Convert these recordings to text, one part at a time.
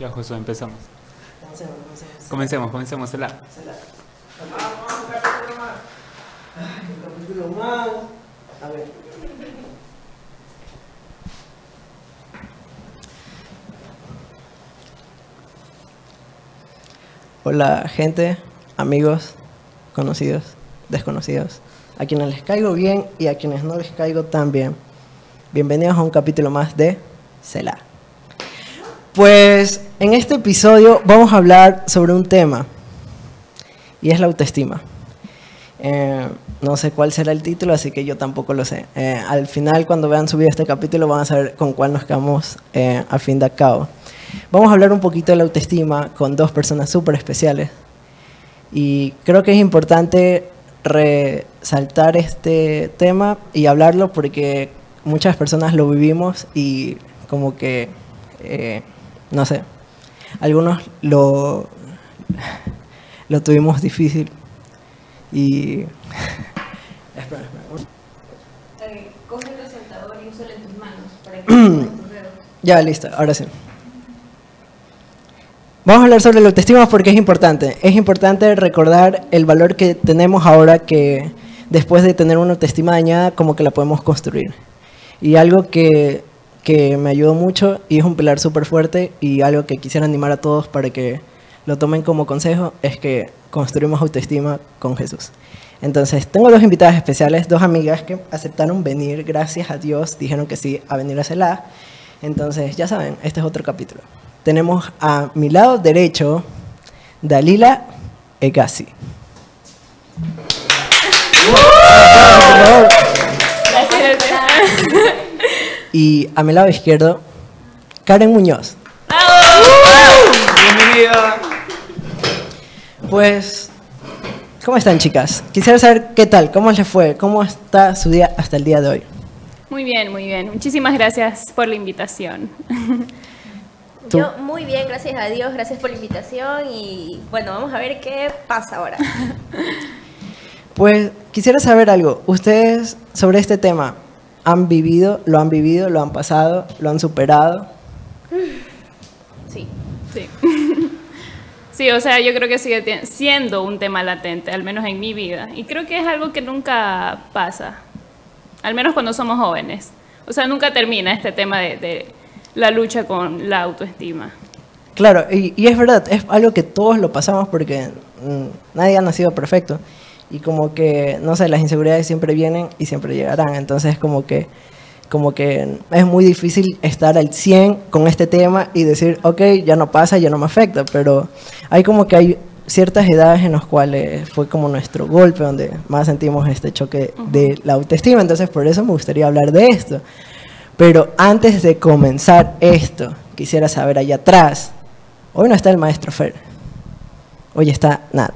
Ya, Josué, empezamos. Comencemos, comencemos, la. A ver. Hola gente, amigos, conocidos, desconocidos, a quienes les caigo bien y a quienes no les caigo tan bien. Bienvenidos a un capítulo más de Selah. Pues en este episodio vamos a hablar sobre un tema y es la autoestima. Eh, no sé cuál será el título, así que yo tampoco lo sé. Eh, al final, cuando vean subido este capítulo, van a saber con cuál nos quedamos eh, a fin de cabo. Vamos a hablar un poquito de la autoestima con dos personas súper especiales. Y creo que es importante resaltar este tema y hablarlo porque muchas personas lo vivimos y como que, eh, no sé, algunos lo, lo tuvimos difícil y... espera, espera. Coge el resaltador y úsalo en tus manos para que tus dedos. Ya, listo, ahora sí. Vamos a hablar sobre la autoestima porque es importante. Es importante recordar el valor que tenemos ahora que después de tener una autoestima dañada, como que la podemos construir. Y algo que, que me ayudó mucho y es un pilar súper fuerte y algo que quisiera animar a todos para que lo tomen como consejo es que construimos autoestima con Jesús. Entonces, tengo dos invitadas especiales, dos amigas que aceptaron venir, gracias a Dios, dijeron que sí a venir a CELA. Entonces, ya saben, este es otro capítulo. Tenemos a mi lado derecho Dalila Egasi. Y a mi lado izquierdo, Karen Muñoz. Bienvenida. Pues, ¿cómo están chicas? Quisiera saber qué tal, cómo les fue, cómo está su día hasta el día de hoy. Muy bien, muy bien. Muchísimas gracias por la invitación. Tú. Yo muy bien, gracias a Dios, gracias por la invitación y bueno, vamos a ver qué pasa ahora. Pues quisiera saber algo. Ustedes sobre este tema han vivido, lo han vivido, lo han pasado, lo han superado. Sí. Sí. Sí, o sea, yo creo que sigue siendo un tema latente, al menos en mi vida. Y creo que es algo que nunca pasa, al menos cuando somos jóvenes. O sea, nunca termina este tema de, de la lucha con la autoestima. Claro, y, y es verdad, es algo que todos lo pasamos porque mm, nadie ha nacido perfecto. Y como que, no sé, las inseguridades siempre vienen y siempre llegarán. Entonces como que, como que es muy difícil estar al 100 con este tema y decir, ok, ya no pasa, ya no me afecta. Pero hay como que hay ciertas edades en las cuales fue como nuestro golpe, donde más sentimos este choque de la autoestima. Entonces por eso me gustaría hablar de esto. Pero antes de comenzar esto, quisiera saber allá atrás. Hoy no está el maestro Fer. Hoy está Nat.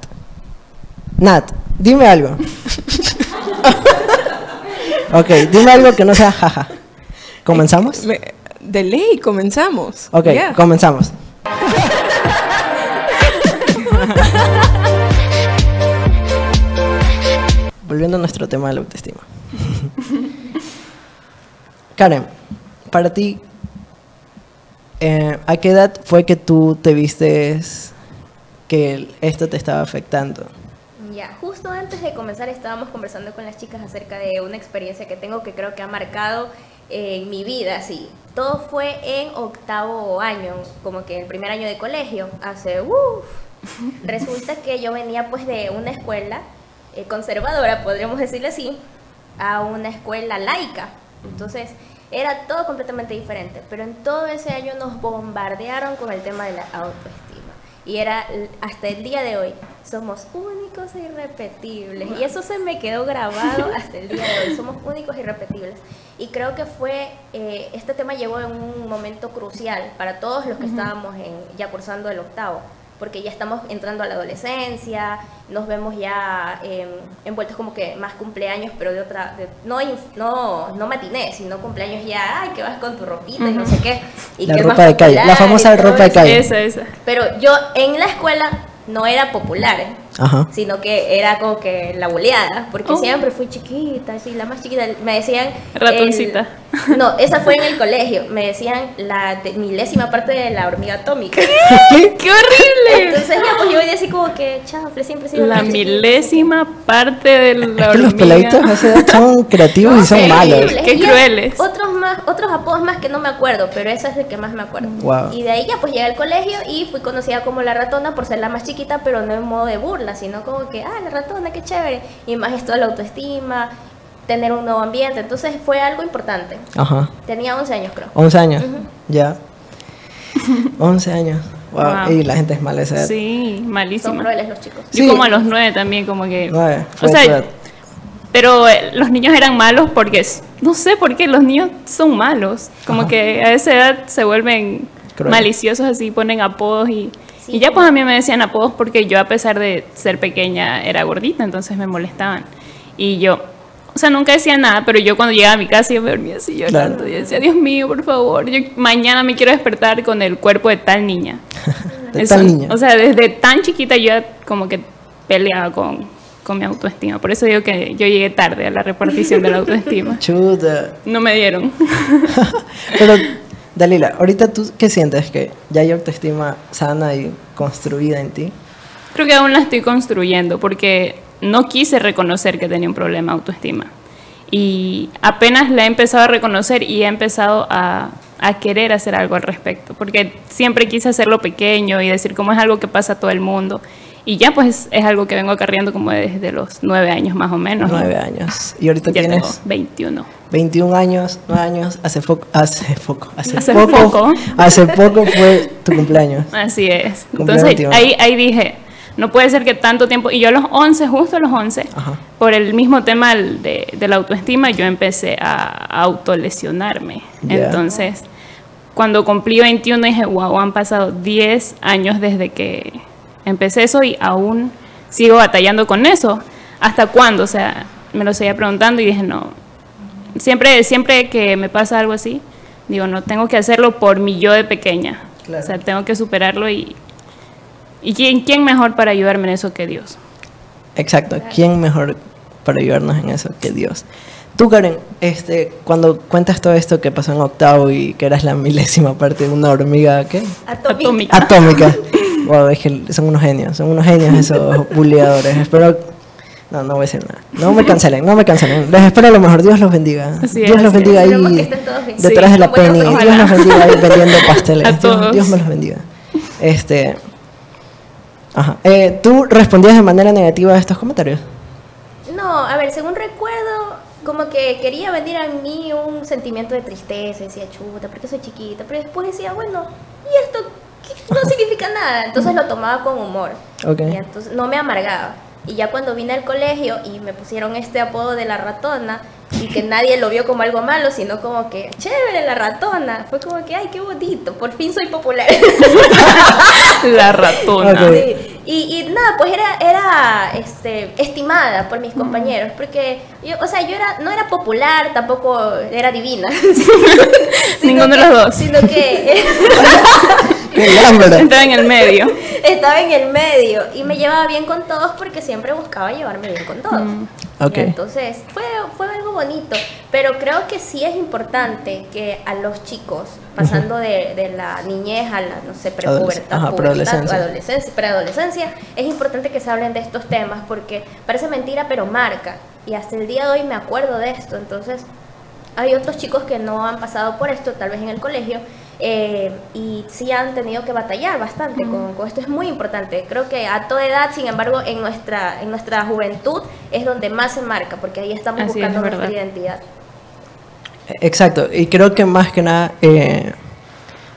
Nat, dime algo. ok, dime algo que no sea jaja. ¿Comenzamos? Me- De ley, comenzamos. Ok, comenzamos. Volviendo a nuestro tema de la autoestima. Karen, para ti, eh, ¿a qué edad fue que tú te vistes que esto te estaba afectando? Ya, justo antes de comenzar estábamos conversando con las chicas acerca de una experiencia que tengo que creo que ha marcado en mi vida, sí. Todo fue en octavo año, como que el primer año de colegio, hace uff. Resulta que yo venía pues de una escuela eh, conservadora, podríamos decirle así, a una escuela laica. Entonces era todo completamente diferente, pero en todo ese año nos bombardearon con el tema de la autoestima. Y era hasta el día de hoy, somos únicos e irrepetibles. Y eso se me quedó grabado hasta el día de hoy, somos únicos e irrepetibles. Y creo que fue, eh, este tema llegó en un momento crucial para todos los que estábamos en, ya cursando el octavo, porque ya estamos entrando a la adolescencia, nos vemos ya eh, envueltos como que más cumpleaños, pero de otra, de- no, inf- no, no matiné, sino cumpleaños ya, ay, que vas con tu ropita y no sé qué. Y La que ropa de calle, la popular famosa ropa de calle. Esa, esa. Pero yo en la escuela no era popular, ¿eh? Ajá. sino que era como que la boleada, porque Oh. siempre fui chiquita, así, la más chiquita. Me decían. Ratoncita. el- no, esa fue en el colegio. Me decían la de- milésima parte de la hormiga atómica. ¿Qué? ¡Qué horrible! Entonces ya, pues yo venía así como que, chafle, siempre sido La más chiquita". milésima parte de la Es que los hormiga. peladitos a esa edad son creativos y son malos. Qué Y crueles. Otros más, otros apodos más que no me acuerdo, pero ese es el que más me acuerdo. Wow. Y de ahí ya pues llegué al colegio y fui conocida como la ratona por ser la más chiquita, pero no en modo de burla, sino como que, ah, la ratona, qué chévere. Y más esto de la autoestima, tener un nuevo ambiente. Entonces fue algo importante. Ajá. Tenía 11 años creo. 11 años. Ya. 11 años. Wow. Wow. Y la gente es mala esa edad. Sí, Son malísima. crueles los chicos. Yo Sí. como a los nueve también, como que... Nueve, o fue tu sea, edad. pero eh, los niños eran malos porque, no sé por qué, los niños son malos. Como Ajá. que a esa edad se vuelven Cruel. maliciosos así, ponen apodos y... Sí. Y ya pues a mí me decían apodos porque yo a pesar de ser pequeña era gordita, entonces me molestaban. Y yo, o sea, nunca decía nada, pero yo cuando llegaba a mi casa yo me dormía así llorando. Claro. Y decía, Dios mío, por favor, yo mañana me quiero despertar con el cuerpo de tal niña. De Eso, tal niña. O sea, desde tan chiquita yo ya como que peleaba con, con mi autoestima. Por eso digo que yo llegué tarde a la repartición de la autoestima. Chuta. No me dieron. Pero, Dalila, ahorita tú, ¿qué sientes? ¿Que ya hay autoestima sana y construida en ti? Creo que aún la estoy construyendo porque no quise reconocer que tenía un problema de autoestima. Y apenas la he empezado a reconocer y he empezado a, a querer hacer algo al respecto. Porque siempre quise hacerlo pequeño y decir cómo es algo que pasa a todo el mundo. Y ya pues es algo que vengo acarreando como desde los nueve años más o menos. ¿no? Nueve años. Y ahorita Ya tengo tienes 21. 21 años, 9 años, hace poco, hace poco, hace, Hace poco, poco. hace poco fue tu cumpleaños. Así es. Entonces 21. ahí, ahí dije, no puede ser que tanto tiempo, y yo a los 11, justo a los 11, Ajá. por el mismo tema de, de la autoestima, yo empecé a autolesionarme. Entonces, cuando cumplí 21 dije, wow, han pasado 10 años desde que empecé eso y aún sigo batallando con eso. ¿Hasta cuándo? O sea, me lo seguía preguntando y dije, no, siempre, siempre que me pasa algo así, digo, no, tengo que hacerlo por mi yo de pequeña. Claro. O sea, tengo que superarlo y... ¿Y quién, quién mejor para ayudarme en eso que Dios? Exacto. ¿Quién mejor para ayudarnos en eso que Dios? Tú, Karen, este, cuando cuentas todo esto que pasó en octavo y que eras la milésima parte de una hormiga, ¿qué? Atómica. Atómica. Wow, es que son unos genios, son unos genios esos buleadores. Espero. No, no voy a decir nada. No me cancelen, no me cancelen. Les espero lo mejor. Dios los bendiga. Así Dios es, los bendiga ahí detrás Sí, de la penny. Dios los bendiga ahí vendiendo pasteles. A Dios. Dios me los bendiga. Este. Ajá. Eh, ¿Tú respondías de manera negativa a estos comentarios? No, a ver, según recuerdo, como que quería venir a mí un sentimiento de tristeza, decía, chuta, porque soy chiquita, pero después decía, bueno, ¿y esto no significa nada? Entonces lo tomaba con humor. Ok. Y entonces no me amargaba. Y ya cuando vine al colegio y me pusieron este apodo de la ratona y que nadie lo vio como algo malo, sino como que, chévere, la ratona, fue como que, ay, qué bonito, por fin soy popular. La ratona. Sí, Y, y nada, pues era, era este, estimada por mis compañeros, porque yo, o sea, yo era, no era popular, tampoco era divina. Ninguno de los dos. Sino que. Estaba en el medio. estaba en el medio y me llevaba bien con todos porque siempre buscaba llevarme bien con todos. Entonces fue, fue algo bonito, pero creo que sí es importante que a los chicos, pasando de, de la niñez a la, no sé, prepubertad, preadolescencia. adolescencia, preadolescencia, es importante que se hablen de estos temas porque parece mentira, pero marca. Y hasta el día de hoy me acuerdo de esto. Entonces, hay otros chicos que no han pasado por esto, tal vez en el colegio, eh, y sí han tenido que batallar bastante con, con esto. Es muy importante. Creo que a toda edad, sin embargo, en nuestra, en nuestra juventud es donde más se marca, porque ahí estamos Así buscando es nuestra identidad. Exacto, y creo que más que nada eh,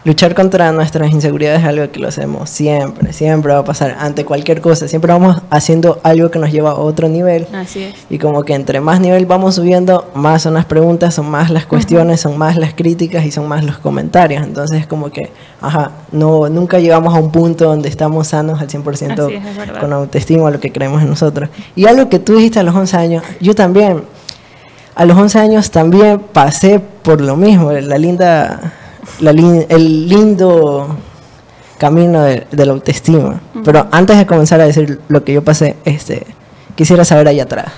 luchar contra nuestras inseguridades es algo que lo hacemos siempre, siempre va a pasar ante cualquier cosa, siempre vamos haciendo algo que nos lleva a otro nivel. Así es. y como que entre más nivel vamos subiendo, más son las preguntas, son más las cuestiones, son más las críticas y son más los comentarios, entonces es como que, ajá, no, nunca llegamos a un punto donde estamos sanos al 100% Así es, con autoestima, lo que creemos en nosotros. Y algo que tú dijiste a los 11 años, yo también, a los 11 años también pasé por lo mismo, la linda, la lin- el lindo camino de, de la autoestima. Pero antes de comenzar a decir lo que yo pasé, este, quisiera saber allá atrás.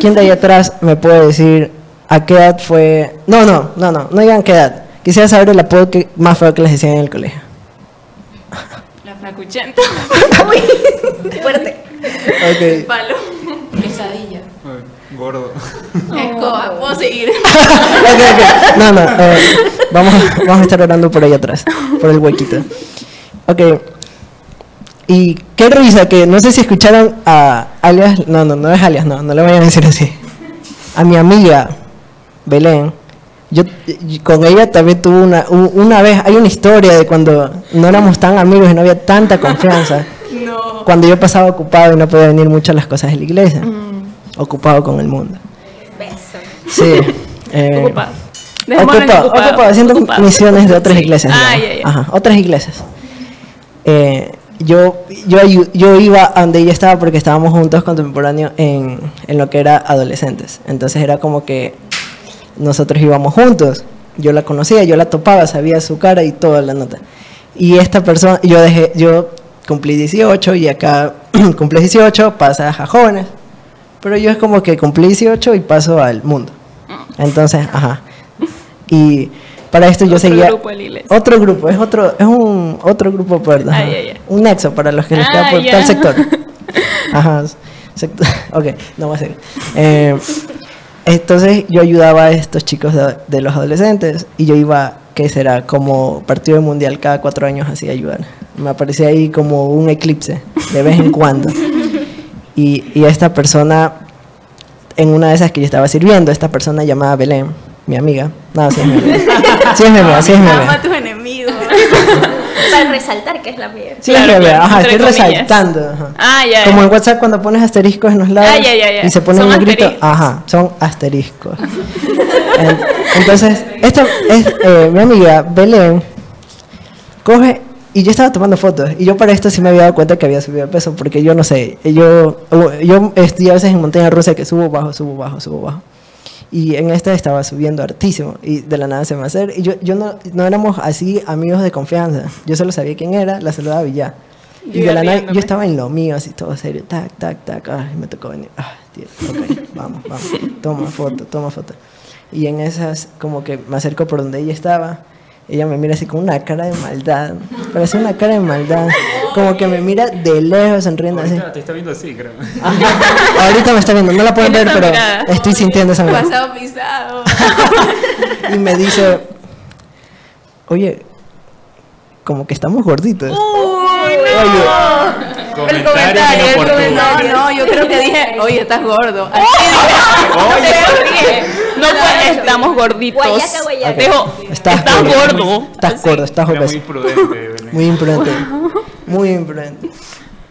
¿Quién de allá atrás me puede decir a qué edad fue? No, no, no, no, no digan qué edad. Quisiera saber el apodo que, más feo que les decían en el colegio. La flacuchenta. Uy, fuerte. Ok. Palo. Gordo. Escoba, puedo seguir. Ok, ok. No, no. eh, vamos, vamos a estar orando por ahí atrás, por el huequito. Ok. Y qué risa que no sé si escucharon a alias. No, no, no es alias, no, no le vayan a decir así. A mi amiga Belén. Yo con ella también tuve una, una vez, hay una historia de cuando no éramos tan amigos y no había tanta confianza. No. Cuando yo pasaba ocupado y no podía venir mucho a las cosas de la iglesia. Ocupado con el mundo. Beso. Sí. eh, Ocupado. Ocupado, ocupado. haciendo Ocupado. misiones de otras Sí. iglesias. Ah, digamos. ya, ya. Ajá, otras iglesias. Eh, yo, yo, yo iba a donde ella estaba porque estábamos juntos contemporáneos en, en lo que era adolescentes. Entonces era como que nosotros íbamos juntos. Yo la conocía, yo la topaba, sabía su cara y toda la nota. Y esta persona, yo dejé, yo cumplí 18 y acá cumplí 18, pasas a jóvenes. Pero yo es como que cumplí 18 y paso al mundo. Entonces, ajá. Y para esto yo Otro seguía grupo de otro grupo, es otro es un otro grupo perdón. Ah. Un nexo para los que les queda Ah, por tal sector. Ajá. sector- ok, no va a ser. Eh, entonces yo ayudaba a estos chicos de, de los adolescentes y yo iba, ¿qué será? Como partido mundial cada cuatro años así ayudar. Me aparecía ahí como un eclipse de vez en cuando. Y, y esta persona, en una de esas que yo estaba sirviendo, esta persona llamada Belén, mi amiga. No, sí es mi amiga. Sí es mi amiga, sí es mi Ama amiga. a tus enemigos. Para resaltar que es la mía. Sí, Claro, es mi amiga. Ajá, estoy comillas. resaltando. ajá. Ah, ya. Como ya. en WhatsApp cuando pones asteriscos en los lados Ah, ya, ya, ya. y se pone un grito. Ajá, son asteriscos. En- Entonces, esta es eh, mi amiga Belén coge y yo estaba tomando fotos y yo para esto sí me había dado cuenta que había subido de peso porque yo no sé, yo yo estoy a veces en montaña rusa que subo bajo, subo bajo, subo bajo. Y en esta estaba subiendo hartísimo y de la nada se me hacer y yo yo no no éramos así amigos de confianza. Yo solo sabía quién era, la saludaba y ya. Y de la nada, yo estaba en lo mío, así todo serio, tac, tac, tac, ay, me tocó venir, ah, tío, ok, vamos, vamos, toma foto, toma foto. Y en esas, como que me acerco por donde ella estaba, ella me mira así con una cara de maldad, parece una cara de maldad, como que me mira de lejos sonriendo así. Ahorita te está viendo así, creo. Ajá. Ahorita me está viendo, no la pueden ver, pero mirada. estoy sintiendo esa mirada. Pasado pisado. Y me dice, oye, como que estamos gorditos. Comentario inoportuno. No, no, yo creo que dije, oye, estás gordo. Oye, No, pues estamos gorditos. Guayaca, Estás estás gordo. gordo. Estás gordo, estás muy obeso. prudente, Belén. Muy imprudente. Muy imprudente.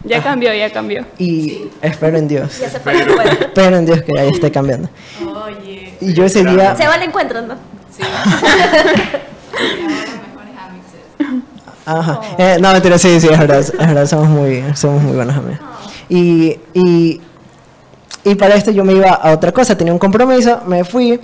Ya cambió, ya cambió. Y espero en Dios. Ya se fue encuentro. Espero en Dios que ahí esté cambiando. Oye. Y yo ese día. Se va al encuentro, ¿no? Sí. Ajá. Eh, no, mentira, sí, sí, es verdad. Es verdad, somos muy, somos muy buenos amigos. Y, y, y para esto yo me iba a otra cosa. Tenía un compromiso, me fui.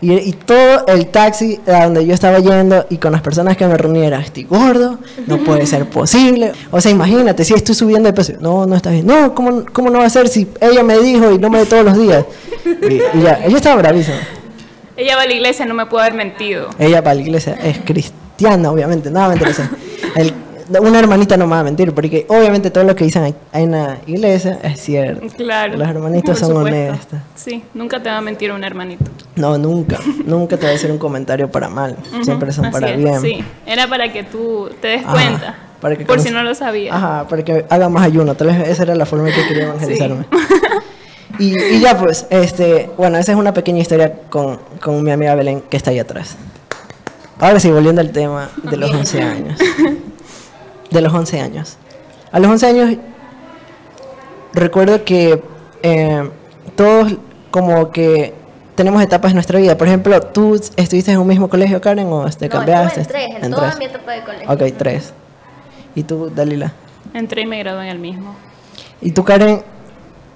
Y, y todo el taxi a donde yo estaba yendo y con las personas que me reuní era, estoy gordo, no puede ser posible. O sea, imagínate, si estoy subiendo de peso. No, no está bien. No, ¿cómo, ¿cómo no va a ser si ella me dijo y no me de todos los días? Y, y ya, ella estaba bravísima. Ella va a la iglesia, no me puede haber mentido. Ella para la iglesia es cristiana, obviamente. No va a mentir. o sea, el- una hermanita no me va a mentir, porque obviamente todo lo que dicen en la iglesia es cierto. Claro. Los hermanitos son honestos. Sí, nunca te va a mentir un hermanito. No, nunca. Nunca te va a decir un comentario para mal. Siempre son para es, bien. Sí, era para que tú te des Ajá, cuenta. para que por si conoce- no lo sabías. Ajá, para que haga más ayuno. Tal vez esa era la forma en que quería evangelizarme. Y, y ya pues, este, bueno, esa es una pequeña historia con, con mi amiga Belén que está ahí atrás. Ahora sí, volviendo al tema de los 11 años. De los 11 años. A los 11 años recuerdo que eh, todos como que tenemos etapas en nuestra vida. Por ejemplo, ¿tú estuviste en un mismo colegio, Karen, o te No, cambiaste? estuve en tres, en, En toda tres. mi etapa de colegio. Ok, tres. ¿Y tú, Dalila? Entré y me gradué en el mismo. ¿Y tú, Karen,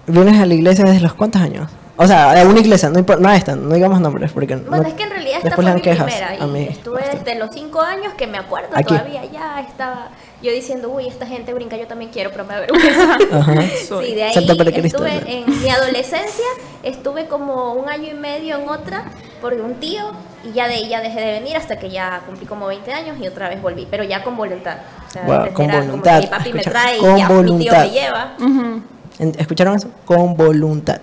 vienes a la iglesia desde los cuántos años? O sea, a una iglesia, no, importa, no a esta, no digamos nombres, porque Bueno, no- es que en realidad esta fue mi quejas primera a y mí. estuve desde los cinco años que me acuerdo Aquí. todavía ya estaba yo diciendo uy esta gente brinca yo también quiero pero me da vergüenza Ajá. Soy. sí de ahí estuve en mi adolescencia estuve como un año y medio en otra por un tío y ya de ahí ya dejé de venir hasta que ya cumplí como 20 años y otra vez volví pero ya con voluntad o sea, Wow, con era como voluntad. que mi papi me trae con y ya mi tío voluntad. me lleva ¿Escucharon eso? Con voluntad.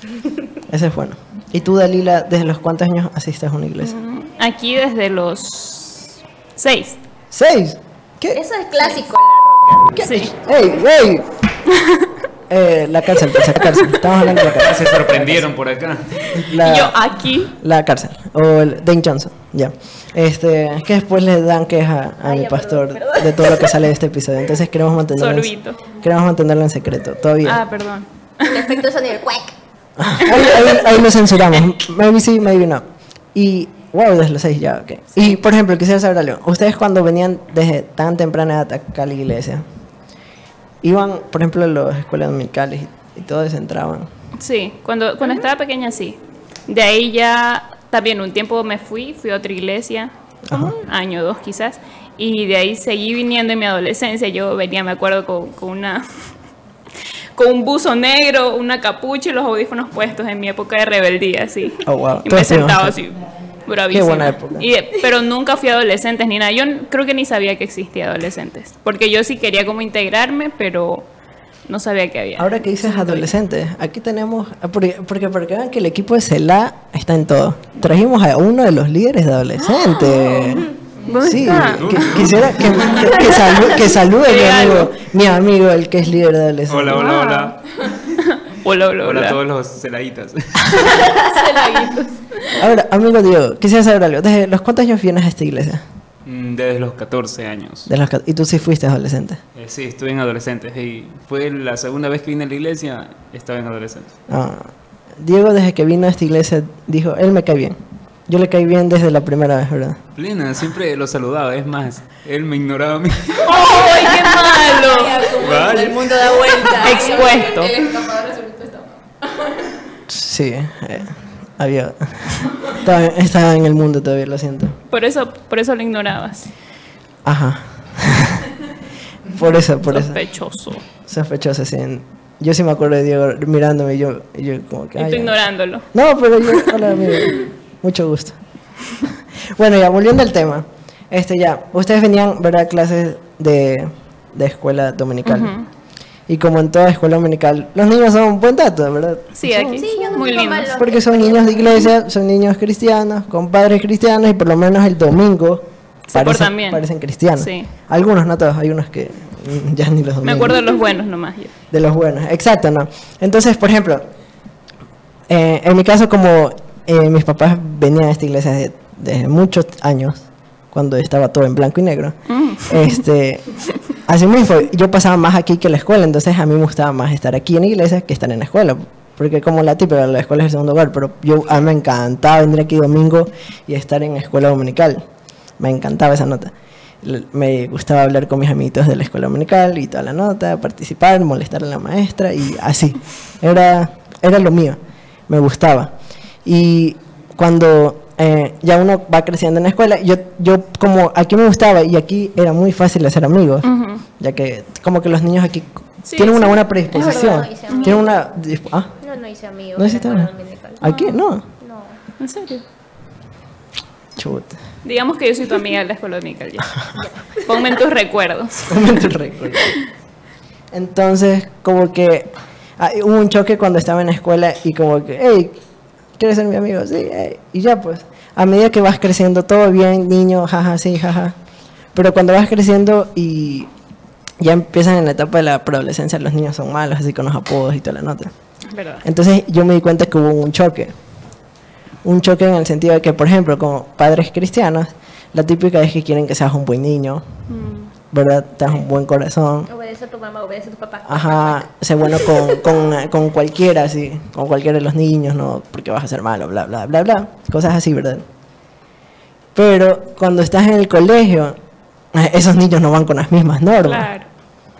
Ese es bueno. ¿Y tú, Dalila, desde los cuántos años asistes a una iglesia? Aquí desde los seis. ¿Seis? ¿Qué? eso es clásico en la roca Sí. ¡Ey, ey! Eh, la cárcel, pues, la cárcel. Estamos hablando de la cárcel. Se sorprendieron por acá. La, Y yo aquí. la cárcel. O el Dane Johnson, ya. Este, es que después le dan queja a Ay, mi pastor perdón, perdón. de todo lo que sale de este episodio. Entonces queremos mantenerlo, en, Sorbito. queremos mantenerlo en secreto. Todavía. Ah, perdón. el efecto sonido el cuac Ahí, ahí- ahí lo censuramos. Maybe sí, maybe no. Y, wow, desde los seis ya, ok. Y, por ejemplo, quisiera saber algo. Ustedes cuando venían desde tan temprana edad acá a la iglesia, iban, por ejemplo, a las escuelas dominicales y, y todos entraban. Sí, cuando, cuando estaba pequeña sí. De ahí ya también un tiempo me fui, fui a otra iglesia, como un año o dos quizás, y de ahí seguí viniendo en mi adolescencia. Yo venía, me acuerdo, con, con una con un buzo negro, una capucha y los audífonos puestos en mi época de rebeldía, sí. Oh, wow. Y me sentaba tuvimos- así, bravísima. buena época. Y, pero nunca fui adolescentes ni nada. Yo creo que ni sabía que existía adolescentes. Porque yo sí quería como integrarme, pero no sabía que había. Ahora que dices adolescentes, aquí tenemos, ah, porque, porque para que vean que el equipo de CELA está en todo. Trajimos a uno de los líderes de adolescentes. ¿Dónde sí, está? que- quisiera que, que, que salu- que salude mi amigo, mi amigo, el que es líder de adolescentes. Hola, hola, hola. Hola, hola, Hola a hola. todos los celaditas. Ahora, amigo Diego, quisiera saber algo. ¿Desde los cuántos años vienes a esta iglesia? Mm, Desde los 14 años. De los, ca- y tú sí fuiste adolescente. Eh, sí, estuve en adolescentes. Y fue la segunda vez que vine a la iglesia, estaba en adolescentes. Ah, Diego, desde que vino a esta iglesia, dijo, él me cae bien. Yo le caí bien desde la primera vez, ¿verdad? Plena, siempre lo saludaba. Es más, él me ignoraba a mí. ¡Ay, qué malo! Vaya. El mundo da vuelta. Expuesto. Sí, eh, había... estaba, estaba en el mundo todavía, lo siento. Por eso, por eso lo ignorabas. Ajá. por eso, por eso. Sospechoso. Sospechoso, sí. Yo sí me acuerdo de Diego mirándome y yo, y yo como que... Y "Ah, tú ya". ignorándolo. No, pero yo, hola amigo, mucho gusto. bueno, ya volviendo al tema. Este ya, ustedes venían, ¿verdad? Clases de, de escuela dominical. Ujú. Y como en toda escuela dominical, los niños son un buen dato, ¿verdad? Sí, Son- aquí. Sí, yo no Muy lindos. Porque son niños de iglesia, son niños cristianos, con padres cristianos y por lo menos el domingo Se portan bien. parecen cristianos. Sí. Algunos, no todos, hay unos que ya ni los domingos. Me acuerdo de los buenos nomás. yo. De los buenos, exacto, ¿no? Entonces, por ejemplo, eh, en mi caso, como eh, mis papás venían a esta iglesia desde, desde muchos años, cuando estaba todo en blanco y negro, Mm. este, así mismo, yo pasaba más aquí que en la escuela, entonces a mí me gustaba más estar aquí en la iglesia que estar en la escuela. Porque como la típica, la escuela es el segundo hogar, pero yo a mí me encantaba venir aquí domingo y estar en la escuela dominical. Me encantaba esa nota. Me gustaba hablar con mis amiguitos de la escuela dominical y toda la nota, participar, molestar a la maestra y así. Era, era lo mío, me gustaba. Y cuando eh, ya uno va creciendo en la escuela, yo, yo como aquí me gustaba y aquí era muy fácil hacer amigos, ya que como que los niños aquí Sí, tienen una buena predisposición. no hice amigos. tienen una... Ah, No, no hice amigos. ¿no en. ¿Aquí? No. No. ¿En serio? Chuta. Digamos que yo soy tu amiga de la escuela dominical ya. Ponme en tus recuerdos. Momento récord. Entonces, como que ah, hubo un choque cuando estaba en la escuela y como que, hey, ¿quieres ser mi amigo? Sí, hey. y ya pues, a medida que vas creciendo, todo bien, niño, jaja, sí, jaja. Pero cuando vas creciendo y ya empiezan en la etapa de la preadolescencia, los niños son malos, así con los apodos y toda la nota. Verdad. Entonces yo me di cuenta que hubo un choque. Un choque en el sentido de que, por ejemplo, como padres cristianos, la típica es que quieren que seas un buen niño, Mm. ¿Verdad? Tengas un buen corazón. Obedece a tu mamá, obedece a tu papá. Ajá, sé bueno con, con, con cualquiera, así, con cualquiera de los niños, ¿no? Porque vas a ser malo, bla, bla, bla, bla. Cosas así, ¿verdad? Pero cuando estás en el colegio, eh, esos niños no van con las mismas normas. Claro.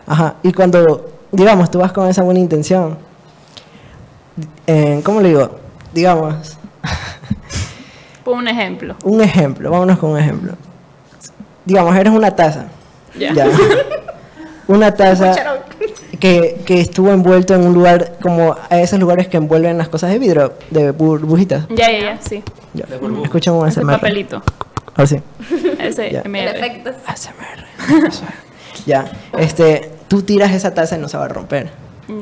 Ajá, y cuando, digamos, tú vas con esa buena intención, eh, ¿cómo le digo? Digamos, Pon un ejemplo. un ejemplo, vámonos con un ejemplo. Digamos, eres una taza. Ya. Ya. Una taza que, que estuvo envuelto en un lugar como a esos lugares que envuelven las cosas de vidrio, de burbujitas. Ya, ya, ya, sí. Ya. Un Ese papelito. Así. Ese Ya. El MR. efecto. ASMR. ya. Este, tú tiras esa taza y no se va a romper.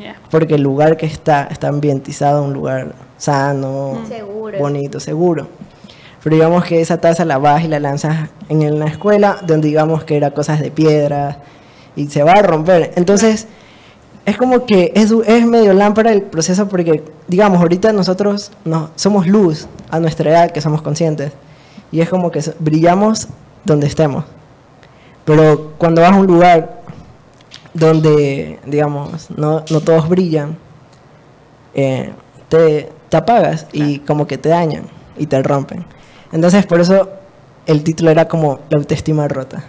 Ya. Porque el lugar que está está ambientizado, un lugar sano, Seguro. bonito, seguro. Pero digamos que esa taza la vas y la lanzas en la escuela, donde digamos que era cosas de piedra y se va a romper. Entonces, es como que es, es medio lámpara el proceso porque, digamos, ahorita nosotros no, somos luz a nuestra edad, que somos conscientes. Y es como que brillamos donde estemos. Pero cuando vas a un lugar donde, digamos, no, no todos brillan, eh, te, te apagas y como que te dañan y te rompen. Entonces, por eso el título era como la autoestima rota.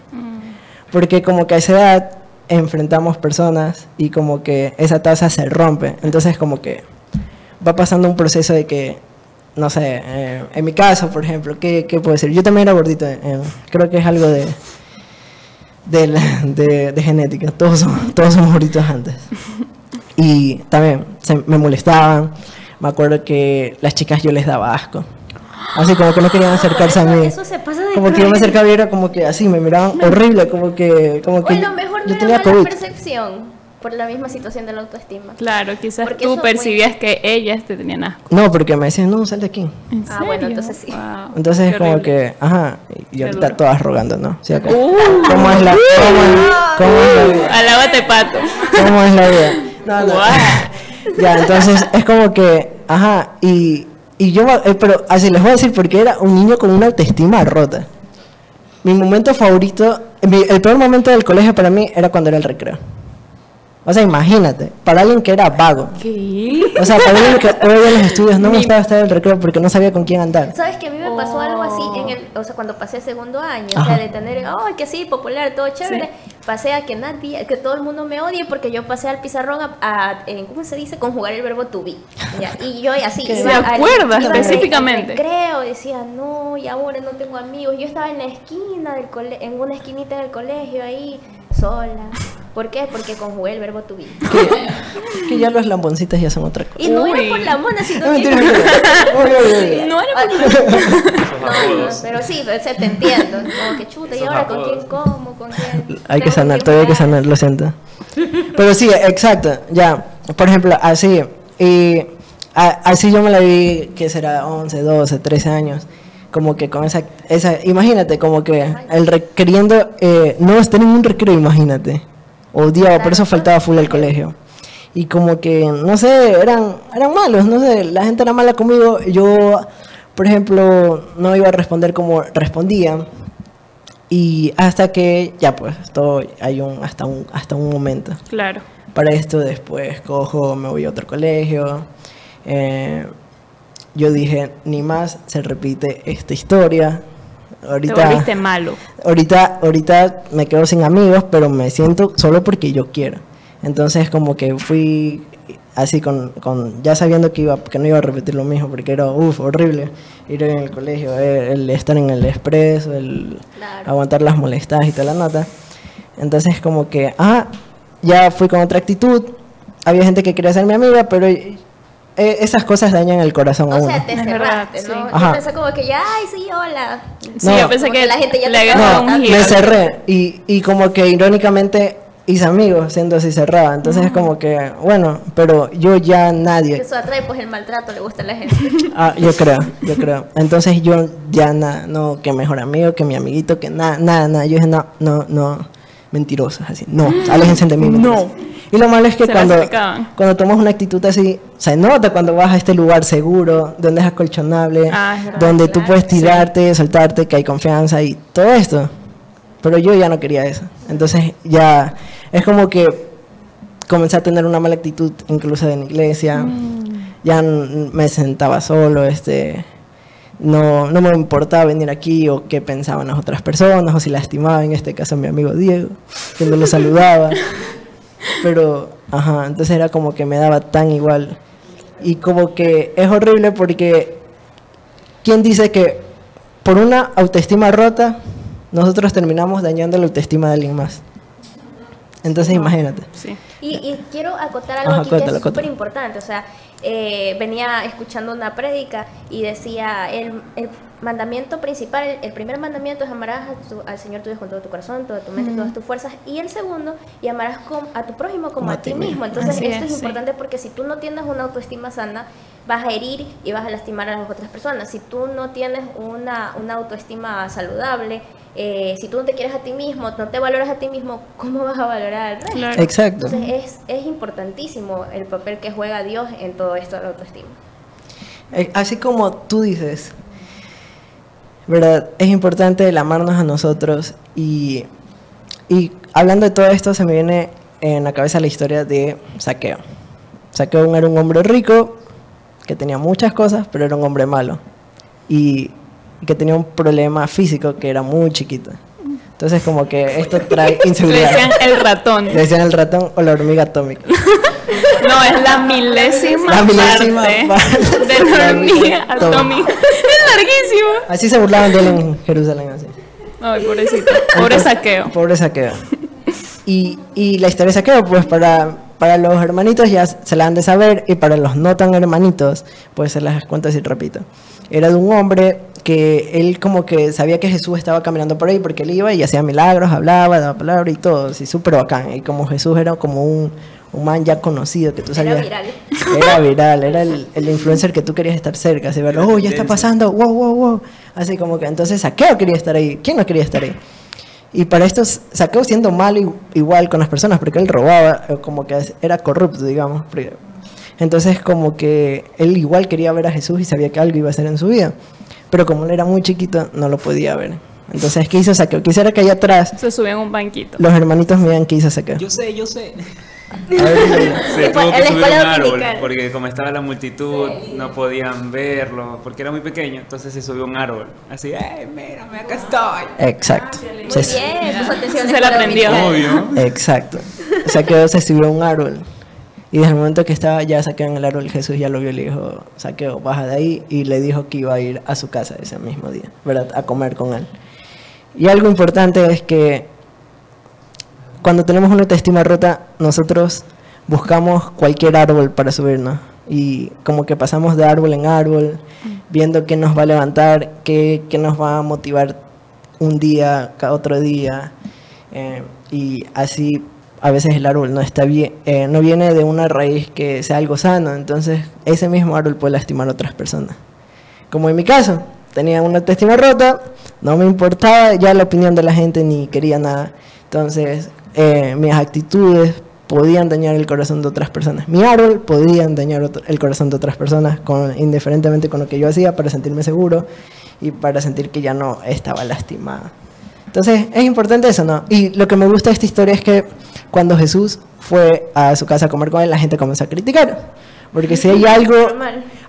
Porque como que a esa edad enfrentamos personas y como que esa taza se rompe. Entonces, como que va pasando un proceso de que, no sé, eh, en mi caso, por ejemplo, ¿qué, qué puede ser? Yo también era gordito, eh, creo que es algo de, de, la- de- de genética, todos somos, todos somos gorditos antes. Y también se- me molestaban, me acuerdo que las chicas yo les daba asco. Así como que no querían acercarse a mí. Eso se pasa de Como que yo me acercaba y era como que así, me miraban horrible, como que, como que a lo mejor yo tenía mala COVID. percepción por la misma situación de la autoestima. Claro, quizás Porque tú percibías que ellas te tenían asco. No, porque me decían, no, sal de aquí. ¿En Ah, bueno, entonces sí. Wow, Entonces es como que, ajá, y ahorita duro. todas rogando, ¿no? ¿Sí o qué? Uh. ¿Cómo es la, cómo es, cómo es la vida? Alábate, pato. ¿Cómo es la vida? No, no. Ya, entonces es como que, ajá, y, y yo, eh, pero así les voy a decir porque era un niño con una autoestima rota. Mi momento favorito, el peor momento del colegio para mí era cuando era el recreo. O sea, imagínate, para alguien que era vago. ¿Qué? O sea, para alguien que odia los estudios, no me gustaba estar en el recreo porque no sabía con quién andar. ¿Sabes que a mí me pasó algo así Oh. en el, o sea, cuando pasé segundo año, o sea, de tener, ay, que sí, popular, todo chévere, pasé a que nadie, que todo el mundo me odie porque yo pasé al pizarrón a, ¿cómo se dice? Conjugar el verbo to be. Ya, Y yo así, ¿Se iba acuerda al específicamente? recreo, decía, no, y ahora no tengo amigos. Yo estaba en la esquina del cole, en una esquinita del colegio ahí, sola. ¿Por qué? Porque conjugué el verbo to be. Que ya los lamboncitos ya son otra cosa. Y no Uy. era por la mona, sino No, que... mentira, mentira. No era Esos no, pero sí, pero se te entiendo. Como que chuta, ¿y ahora con quién como? ¿Con quién? Hay que sanar, todavía hay que sanar, lo siento. Pero sí, exacto, ya. Por ejemplo, así. Y a- así yo me la vi, que será 11, 12, 13 años. Como que con esa, esa imagínate, como que el queriendo eh, no estar en un recreo, imagínate. Odiaba, por eso faltaba full al colegio. Y como que, no sé, eran, eran malos, no sé, la gente era mala conmigo. Yo, por ejemplo, no iba a responder como respondían. Y hasta que, ya pues, todo hay un, hasta un, hasta un momento. Claro. Para esto después cojo, me voy a otro colegio. eh, yo dije, ni más se repite esta historia. Te Ahorita, volviste malo. ahorita, ahorita me quedo sin amigos, pero me siento solo porque yo quiero. Entonces como que fui así con, con ya sabiendo que iba que no iba a repetir lo mismo porque era uf, horrible ir en el colegio, eh, el estar en el expreso, el Claro. aguantar las molestadas y toda la nota. Entonces como que, ah, ya fui con otra actitud. Había gente que quería ser mi amiga, pero eh, esas cosas dañan el corazón a O uno. sea, te Es cerraste, verdad, ¿no? sí. Ajá. Yo pensé como que ya, ay, sí, hola. Sí, No. yo pensé Como que, que la gente ya le te agarraba estaba un No, giro. me cerré y, y como que irónicamente hice amigos siendo así cerrada. Entonces es como que, bueno, pero yo ya nadie. Eso atrae pues el maltrato, le gusta a la gente. Ah, yo creo, yo creo. Entonces yo ya nada, no, que mejor amigo, que mi amiguito, que nada, nada, nada. Yo dije, no, no, no, mentirosos, así. No, aléjense de mí. mentirosos. Y lo malo es que Se cuando, cuando tomas una actitud así, se nota cuando vas a este lugar seguro, donde es acolchonable, Ah, es verdad, donde tú puedes tirarte, soltarte, que hay confianza y todo esto. Pero yo ya no quería eso. Entonces ya es como que comencé a tener una mala actitud incluso en la iglesia. Ya n- me sentaba solo, este no, no me importaba venir aquí o qué pensaban las otras personas o si lastimaba, en este caso a mi amigo Diego, que no lo saludaba. Pero, ajá, entonces era como que me daba tan igual Y como que es horrible porque ¿quién dice que por una autoestima rota nosotros terminamos dañando la autoestima de alguien más? Entonces imagínate. Sí. Y, y quiero acotar algo Ajá, aquí que es súper importante. O sea, eh, venía escuchando una prédica y decía, el, el mandamiento principal, el, el primer mandamiento es amarás a tu- al Señor tu Dios con todo tu corazón, toda tu mente, todas tus fuerzas. Y el segundo, y amarás com- a tu prójimo como, a, ti mismo. Entonces, Así esto es, es sí. importante porque si tú no tienes una autoestima sana, vas a herir y vas a lastimar a las otras personas. Si tú no tienes una, una autoestima saludable, eh, si tú no te quieres a ti mismo, no te valoras a ti mismo, ¿cómo vas a valorar al resto? Claro. Exacto. Entonces es, es importantísimo el papel que juega Dios en todo esto de la autoestima. Eh, Así como tú dices, ¿verdad? Es importante el amarnos a nosotros y, y hablando de todo esto se me viene en la cabeza la historia de Saqueo. Saqueo era un hombre rico que tenía muchas cosas, pero era un hombre malo y, y que tenía un problema físico que era muy chiquito. Entonces como que esto trae Le inseguridad. decían el ratón. Le decían el ratón o la hormiga atómica. No, es la milésima, La milésima parte, parte de la hormiga atómica. atómica. Es larguísimo. Así se burlaban de él en Jerusalén así. Ay, pobrecito. Pobre saqueo. Pobre saqueo. Y, y la historia de saqueo, pues para, para los hermanitos ya se la han de saber y para los no tan hermanitos, pues se las cuento así repito. Era de un hombre que él como que sabía que Jesús estaba caminando por ahí porque él iba y hacía milagros, hablaba, daba palabra y todo, así súper bacán. Y como Jesús era como un, un man ya conocido que tú Era sabías. viral. Era viral, era el, el influencer que tú querías estar cerca, así verlo, oh, ya está pasando, wow, wow, wow. Así como que entonces Saqueo quería estar ahí, ¿quién no quería estar ahí? Y para esto Saqueo siendo malo igual con las personas, porque él robaba, eh, como que era corrupto, digamos. Entonces como que él igual quería ver a Jesús y sabía que algo iba a hacer en su vida. Pero como él era muy chiquito, no lo podía ver. Entonces, ¿qué hizo Saqueo? Quisiera que allá atrás Se subió en un banquito. los hermanitos me digan qué hizo Saqueo. Yo sé, yo sé. Se tuvo que subir a un árbol porque como estaba la multitud no podían verlo porque era muy pequeño, entonces se subió a un árbol. Así, ¡eh, mírame, acá estoy! Exacto. Muy Se- bien, Se la escuela aprendió. Obvio. Exacto. Saqueo se subió a un árbol. Y desde el momento que estaba ya Saqueo en el árbol, Jesús ya lo vio y le dijo, Saqueo, baja de ahí. Y le dijo que iba a ir a su casa ese mismo día, ¿verdad? A comer con él. Y algo importante es que cuando tenemos una autoestima rota, nosotros buscamos cualquier árbol para subirnos. Y como que pasamos de árbol en árbol, viendo qué nos va a levantar, qué, qué nos va a motivar un día, cada otro día. Eh, y así a veces el árbol no está bien, eh, no viene de una raíz que sea algo sano, entonces ese mismo árbol puede lastimar a otras personas. Como en mi caso, tenía una autoestima rota, no me importaba ya la opinión de la gente ni quería nada. Entonces, eh, mis actitudes podían dañar el corazón de otras personas. Mi árbol podían dañar el corazón de otras personas, indiferentemente con lo que yo hacía, para sentirme seguro y para sentir que ya no estaba lastimada. Entonces, es importante eso, ¿no? Y lo que me gusta de esta historia es que cuando Jesús fue a su casa a comer con él, la gente comenzó a criticar. Porque si hay algo,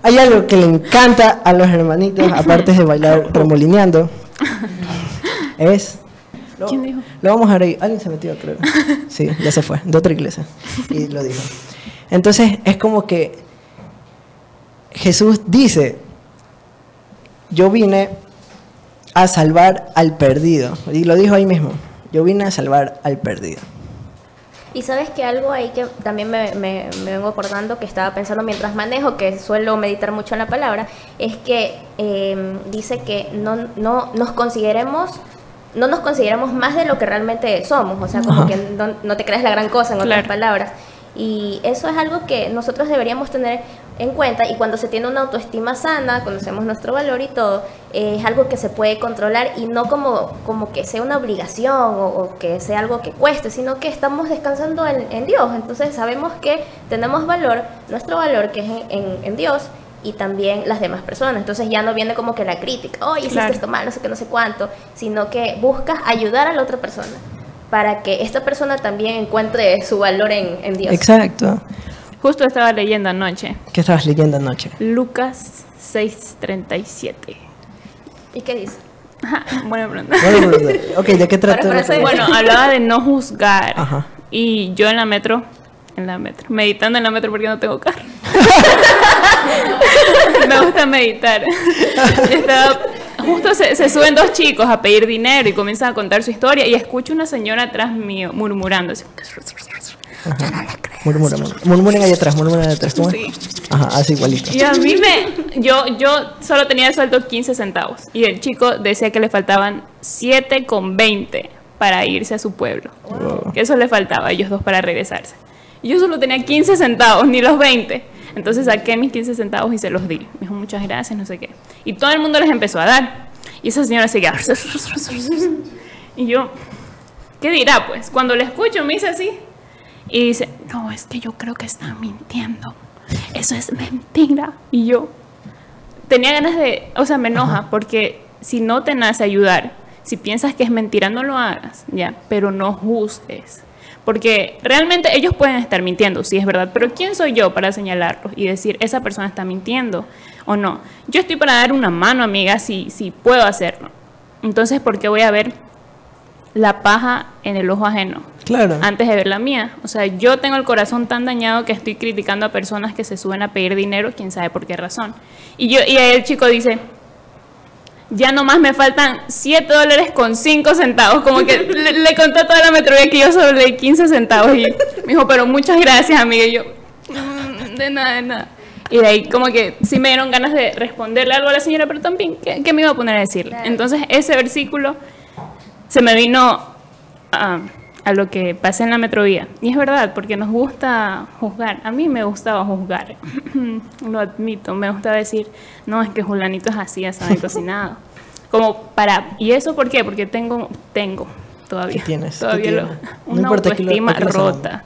hay algo que le encanta a los hermanitos, aparte de bailar remolineando, es... Lo, ¿Quién dijo? Lo vamos a ver ahí. Alguien se metió, creo. Sí, ya se fue, de otra iglesia. Y lo dijo. Entonces, es como que Jesús dice, yo vine a salvar al perdido. Y lo dijo ahí mismo. Yo vine a salvar al perdido. Y sabes que algo ahí que también me, me- me vengo acordando que estaba pensando mientras manejo, que suelo meditar mucho en la palabra, es que eh, dice que no, no nos consideremos no nos consideramos más de lo que realmente somos, o sea, como Ajá. que no, no te creas la gran cosa, en otras Claro. palabras. Y eso es algo que nosotros deberíamos tener en cuenta y cuando se tiene una autoestima sana, conocemos nuestro valor y todo, eh, es algo que se puede controlar y no como, como que sea una obligación o, o que sea algo que cueste, sino que estamos descansando en, en Dios. Entonces sabemos que tenemos valor, nuestro valor que es en, en- en Dios y también las demás personas. Entonces ya no viene como que la crítica, oye, hiciste Claro. esto mal, no sé qué, no sé cuánto, sino que buscas ayudar a la otra persona para que esta persona también encuentre su valor en, en Dios. Exacto. Justo estaba leyendo anoche. ¿Qué estabas leyendo anoche? Lucas 6:37. ¿Y qué dice? Ajá, Buena pregunta. Bueno, bueno, ok, ¿de qué trata? Bueno, hablaba de no juzgar. Ajá. Y yo en la metro, en la metro, meditando en la metro porque no tengo carro. me gusta meditar. Estaba- justo se, se suben dos chicos a pedir dinero y comienzan a contar su historia y escucho una señora atrás mío murmurando. así. Murmura, murmura. Murmuren ahí atrás, murmuren ahí atrás. ¿cómo es? Sí. Ajá, así igualito. Y a mí me... Yo, yo solo tenía de sueldo 15 centavos y el chico decía que le faltaban 7 con 20 para irse a su pueblo. Que eso le faltaba a ellos dos para regresarse. Y yo solo tenía 15 centavos, ni los 20. Entonces saqué mis 15 centavos y se los di. Me dijo muchas gracias, no sé qué. Y todo el mundo les empezó a dar. Y esa señora seguía... Y yo, ¿qué dirá pues? Cuando le escucho me dice así. Y dice, no, es que yo creo que están mintiendo. Eso es mentira. Y yo tenía ganas de, o sea, me enoja porque si no te nace ayudar, si piensas que es mentira, no lo hagas, ya, pero no juzgues. Porque realmente ellos pueden estar mintiendo, sí es verdad, pero ¿quién soy yo para señalarlos y decir, esa persona está mintiendo o no? Yo estoy para dar una mano, amiga, si, si puedo hacerlo. Entonces, ¿por qué voy a ver la paja en el ojo ajeno? Claro. antes de ver la mía. O sea, yo tengo el corazón tan dañado que estoy criticando a personas que se suben a pedir dinero, quién sabe por qué razón. Y yo y ahí el chico dice, ya nomás me faltan 7 dólares con 5 centavos. Como que le, le conté toda la metrovía que yo solo leí 15 centavos. Y me dijo, pero muchas gracias, amiga. Y yo, "Mm, de nada, de nada. Y de ahí como que sí me dieron ganas de responderle algo a la señora, pero también, ¿qué, qué me iba a poner a decirle? Claro. Entonces ese versículo se me vino a, a lo que pasé en la metrovía. Y es verdad, porque nos gusta juzgar. A mí me gustaba juzgar. lo admito. Me gusta decir, no, es que Julanito es así, así cocinado. Como para... ¿Y eso por qué? Porque tengo, tengo todavía. ¿Qué tienes? ¿Qué Todavía lo- tienes? No una lo- autoestima qué rota.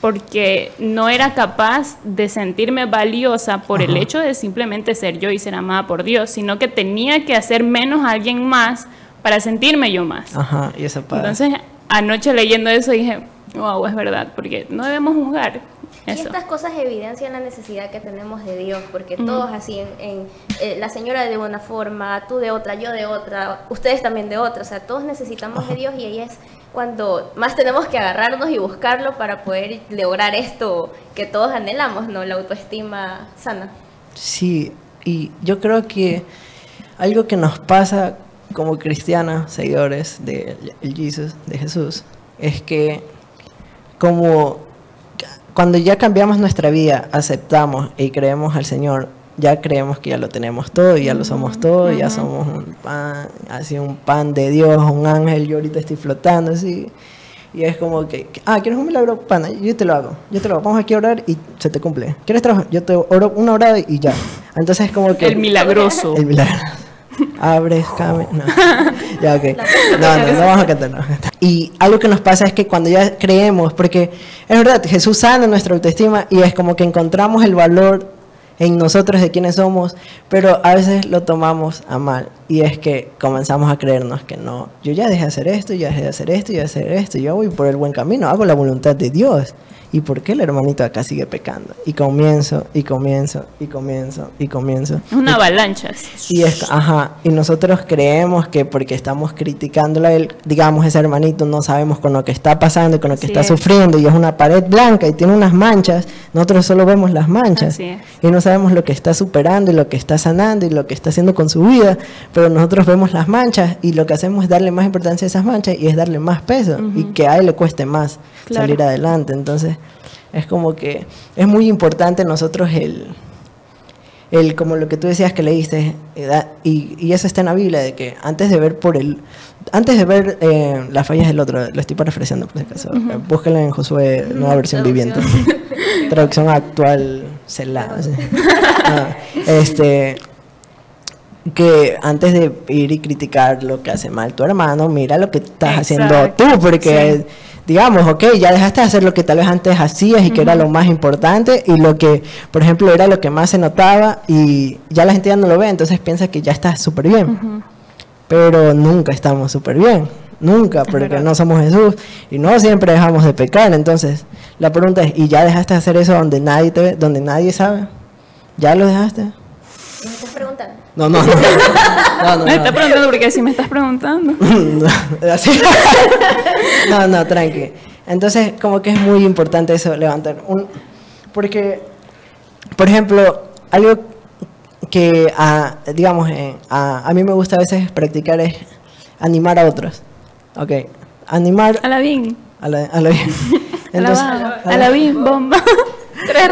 Porque no era capaz de sentirme valiosa por el hecho de simplemente ser yo y ser amada por Dios, sino que tenía que hacer menos a alguien más para sentirme yo más. Ajá, y esa pasa. Entonces, anoche leyendo eso dije, wow, es verdad, porque no debemos juzgar Y estas cosas evidencian la necesidad que tenemos de Dios, porque todos así, en, en, eh, la señora de una forma, tú de otra, yo de otra, ustedes también de otra, o sea, todos necesitamos de Dios y ahí es cuando más tenemos que agarrarnos y buscarlo para poder lograr esto que todos anhelamos, ¿no? La autoestima sana. Sí, y yo creo que algo que nos pasa como cristianos, seguidores de Jesus, de Jesús, es que como cuando ya cambiamos nuestra vida, aceptamos y creemos al Señor, ya creemos que ya lo tenemos todo, ya lo somos todo, ya somos un pan, así un pan de Dios, un ángel, yo ahorita estoy flotando así. Y es como que, ah, ¿quieres un milagro? Pana, yo te lo hago, yo te lo hago. Vamos aquí a orar y se te cumple. ¿Quieres trabajo? Yo te oro una hora y ya. Entonces es como que... El milagroso. El milagro. Abres, came. No. Ya, ok. No, no, no vamos a cantar, no vamos a cantar. Y algo que nos pasa es que cuando ya creemos, porque es verdad, Jesús sana nuestra autoestima y es como que encontramos el valor en nosotros de quienes somos, pero a veces lo tomamos a mal. Y es que comenzamos a creernos que no, yo ya dejé de hacer esto, ya dejé de hacer esto, ya dejé de hacer esto, yo voy por el buen camino, hago la voluntad de Dios. ¿Y por qué el hermanito acá sigue pecando? Y comienzo, y comienzo, y comienzo, y comienzo. Una avalancha. Y es, ajá, y nosotros creemos que porque estamos criticándolo a él, digamos, ese hermanito no sabemos con lo que está pasando y con lo que Así está es. sufriendo y es una pared blanca y tiene unas manchas, nosotros solo vemos las manchas y no sabemos lo que está superando y lo que está sanando y lo que está haciendo con su vida, pero nosotros vemos las manchas y lo que hacemos es darle más importancia a esas manchas y es darle más peso y que a él le cueste más Claro. salir adelante. Entonces, es como que es muy importante nosotros el el como lo que tú decías que leíste y, y eso está en la Biblia de que antes de ver por el antes de ver eh, las fallas del otro lo estoy parafraseando por si acaso búsquenlo en Josué nueva versión viviente traducción actual celada sí. Ah, este que antes de ir y criticar lo que hace mal tu hermano, mira lo que estás haciendo tú, porque sí. Digamos, ok, ya dejaste de hacer lo que tal vez antes hacías y que era lo más importante y lo que, por ejemplo, era lo que más se notaba y ya la gente ya no lo ve, entonces piensa que ya estás súper bien. Pero nunca estamos súper bien, nunca, porque verdad. no somos Jesús y no siempre dejamos de pecar. Entonces, la pregunta es, ¿y ya dejaste de hacer eso donde nadie te ve, donde nadie sabe? ¿Ya lo dejaste? No, no, no. No, no, Me está preguntando porque si me estás preguntando. No, así. no, no, tranqui. Entonces, como que es muy importante eso, levantar un... Porque, por ejemplo, algo que, ah, digamos, eh, a, a mí me gusta a veces practicar es animar a otros. Ok, animar A la bin. a la... A la, A la a la bin, bomba. Tres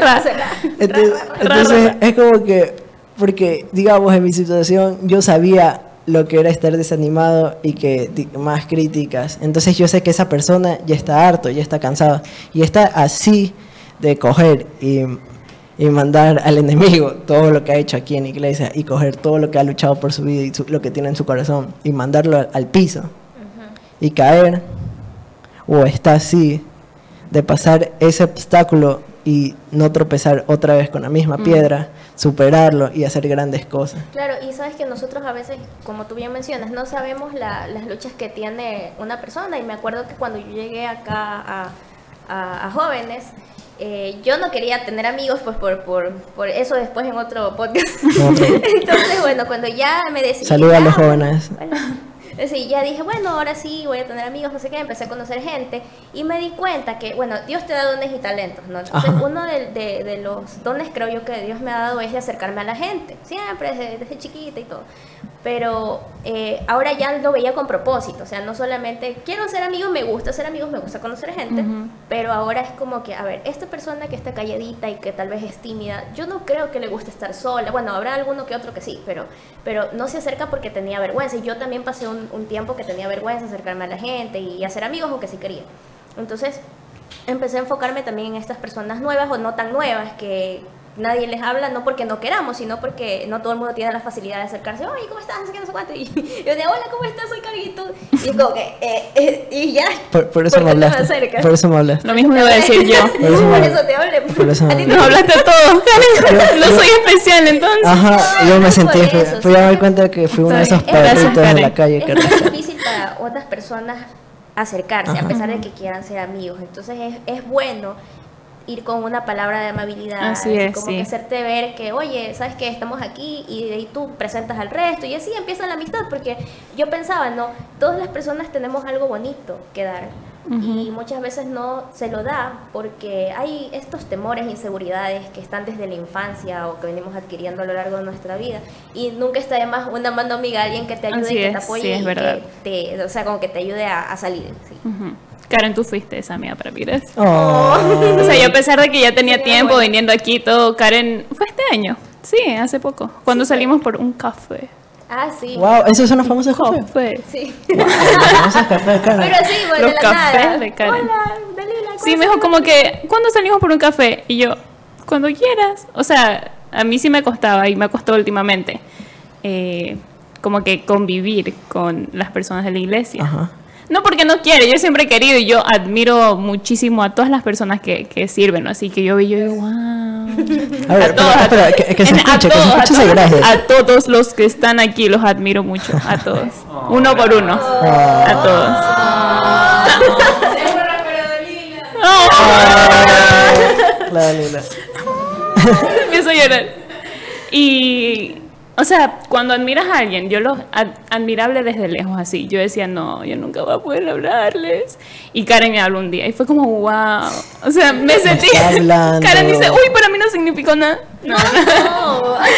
entonces, entonces, es como que, porque, digamos, en mi situación yo sabía lo que era estar desanimado y que más críticas. Entonces yo sé que esa persona ya está harto, ya está cansado y está así de coger y, y mandar al enemigo todo lo que ha hecho aquí en iglesia y coger todo lo que ha luchado por su vida y su- lo que tiene en su corazón y mandarlo al, al piso y caer o está así de pasar ese obstáculo y no tropezar otra vez con la misma piedra, superarlo y hacer grandes cosas. Claro, y sabes que nosotros a veces, como tú bien mencionas, no sabemos la- las luchas que tiene una persona. Y me acuerdo que cuando yo llegué acá a, a- a jóvenes, eh, yo no quería tener amigos, pues por, por, por eso después en otro podcast. Entonces, bueno, cuando ya me decidí... Saluda a los "Ah, jóvenes. bueno, Sí, ya dije, bueno, ahora sí voy a tener amigos, no sé qué, empecé a conocer gente y me di cuenta que, bueno, Dios te da dones y talentos, ¿no? Entonces, Ajá. uno de, de- de los dones creo yo que Dios me ha dado es de acercarme a la gente, siempre, desde, desde chiquita y todo. Pero eh, ahora ya lo veía con propósito, o sea, no solamente quiero ser amigos, me gusta ser amigos, me gusta conocer gente, pero ahora es como que, a ver, esta persona que está calladita y que tal vez es tímida, yo no creo que le guste estar sola, bueno, habrá alguno que otro que sí, pero, pero no se acerca porque tenía vergüenza. Y yo también pasé un, un tiempo que tenía vergüenza acercarme a la gente y hacer amigos aunque sí quería. Entonces empecé a enfocarme también en estas personas nuevas o no tan nuevas que nadie les habla, no porque no queramos, sino porque no todo el mundo tiene la facilidad de acercarse, oye, ¿cómo estás? No sé qué, no sé cuánto. Y yo de, hola, ¿cómo estás? Soy Carito. Y es como que, eh, eh, y ya. Por, por eso ¿por me hablaste. Por eso me hablaste. Lo mismo iba a decir yo. Por eso Por eso te hablé. por eso me- ti Nos te- hablaste a todos, Karen. No soy especial entonces. Ajá, yo me sentí, eso, fui, a dar cuenta que fui uno de esos perritos de la calle es difícil para otras personas acercarse, a pesar de que quieran ser amigos. Entonces es, es bueno ir con una palabra de amabilidad, Así es, como sí. que hacerte ver que, oye, sabes que estamos aquí y de ahí tú presentas al resto y así empieza la amistad, porque yo pensaba, no, todas las personas tenemos algo bonito que dar y muchas veces no se lo da porque hay estos temores, inseguridades que están desde la infancia o que venimos adquiriendo a lo largo de nuestra vida y nunca está de más una mano amiga, alguien que te ayude Así y que es, te apoye sí, es y verdad. que te, o sea, como que te ayude a, a salir. sí. Ujú. Karen, tú fuiste esa amiga para gracias. Oh, O sea, yo a pesar de que ya tenía tiempo bueno. viniendo aquí y todo, Karen, fue este año. Sí, hace poco. Cuando salimos por un café. Ah, sí. wow, esos son los famosos cafés. Café. Sí. Los famosos cafés de cara. Pero sí, bueno, Los de la cafés nada. de Karen. Hola, Dalila. ¿cuál Sí, me dijo como que, ¿cuándo salimos por un café? Y yo, cuando quieras. O sea, a mí sí me costaba y me ha costado últimamente. eh, como que convivir con las personas de la iglesia. Ajá. No porque no quiere, yo siempre he querido y yo admiro muchísimo a todas las personas que, que sirven, así que yo vi, yo digo, wow. A ver, todos, a que, que se a escuche, que se a escuche ese todos. A todos los que están aquí los admiro mucho, a todos. Uno por uno. A todos. La Lila. Empiezo a llorar. Y, o sea, cuando admiras a alguien, yo los ad- admirable desde lejos así. Yo decía, no, yo nunca voy a poder hablarles. Y Karen me habló un día y fue como, wow. O sea, me sentí. Karen dice, uy, para mí no significó nada. No, No, ay,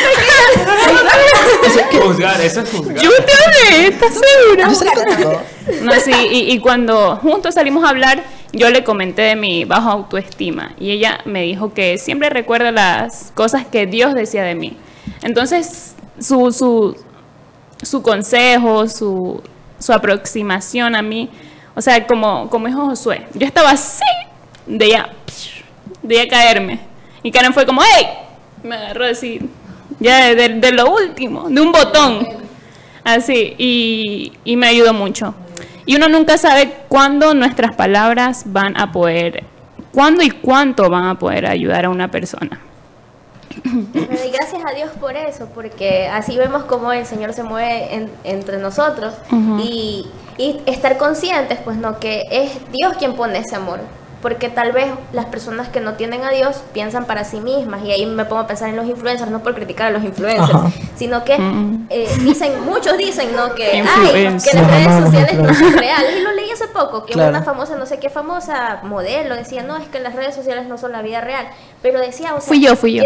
Juzgar, eso es juzgar. yo te hablé, ¿estás segura? No, sí, y, y cuando juntos salimos a hablar, yo le comenté de mi baja autoestima y ella me dijo que siempre recuerda las cosas que Dios decía de mí. Entonces, su, su, su consejo, su, su aproximación a mí, o sea, como, como Josué, yo estaba así de ya, de ya caerme. Y Karen fue como, ¡hey! Me agarró así, ya de, de lo último, de un botón. Así, y, y me ayudó mucho. Y uno nunca sabe cuándo nuestras palabras van a poder, cuándo y cuánto van a poder ayudar a una persona. Y gracias a Dios por eso, porque así vemos cómo el Señor se mueve en- entre nosotros. Y, y estar conscientes, pues no, que es Dios quien pone ese amor. Porque tal vez las personas que no tienen a Dios piensan para sí mismas, y ahí me pongo a pensar en los influencers, no por criticar a los influencers, Ajá. sino que Mm. eh, dicen, muchos dicen, ¿no? Que, ay, que las redes sociales no son reales. Y lo leí hace poco que Claro. una famosa, no sé qué famosa modelo decía, no, es que las redes sociales no son la vida real. Pero decía, o sea. Fui yo, fui yo.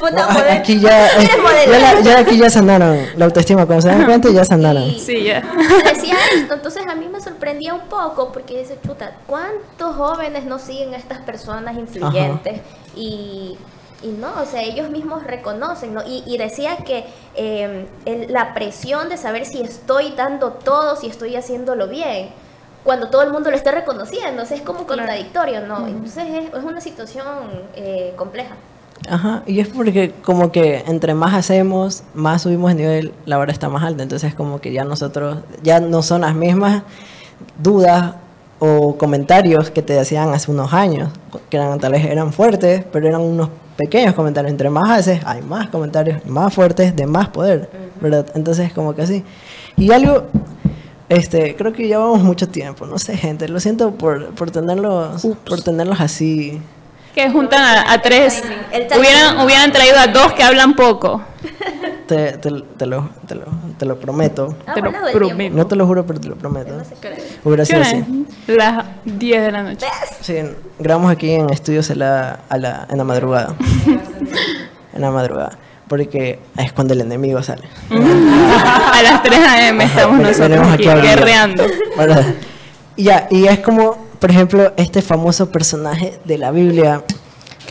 Puta, modelo. Aquí ya, modelo. ya, la- ya aquí ya sanaron la autoestima. Cuando se dan cuenta, ya sanaron. Y- Sí, ya. decía esto, entonces a mí me sorprendía un poco porque dice, chuta, ¿cuántos jóvenes no siguen a estas personas influyentes? Y, y no, o sea, ellos mismos reconocen, ¿no? Y, y decía que eh, el- la presión de saber si estoy dando todo, si estoy haciéndolo bien, cuando todo el mundo lo está reconociendo, o sea, es como contradictorio, ¿no? Entonces es, es una situación eh, compleja. Ajá, y es porque como que entre más hacemos, más subimos de nivel, la vara está más alta. Entonces como que ya nosotros, ya no son las mismas dudas o comentarios que te decían hace unos años, que eran, tal vez eran fuertes, pero eran unos pequeños comentarios. Entre más haces, hay más comentarios más fuertes, de más poder, ¿verdad? Entonces como que así. Y algo, este, creo que llevamos mucho tiempo, no sé gente, lo siento por, por tenerlos, por tenerlos así. Que juntan a, a tres. Hubieran, hubieran traído a dos que hablan poco. Te, te, te lo, te, lo, te lo prometo. Ah, Te lo prometo. tiempo. No te lo juro, pero te lo prometo. No sé. Hubiera ¿Qué sido así. Las 10 de la noche. Sí, grabamos aquí en estudios en la, a la, en la madrugada. en la madrugada. Porque es cuando el enemigo sale. A las 3 a.m. estamos nosotros aquí guerreando. ¿Verdad? Y ya, y es como, por ejemplo, este famoso personaje de la Biblia.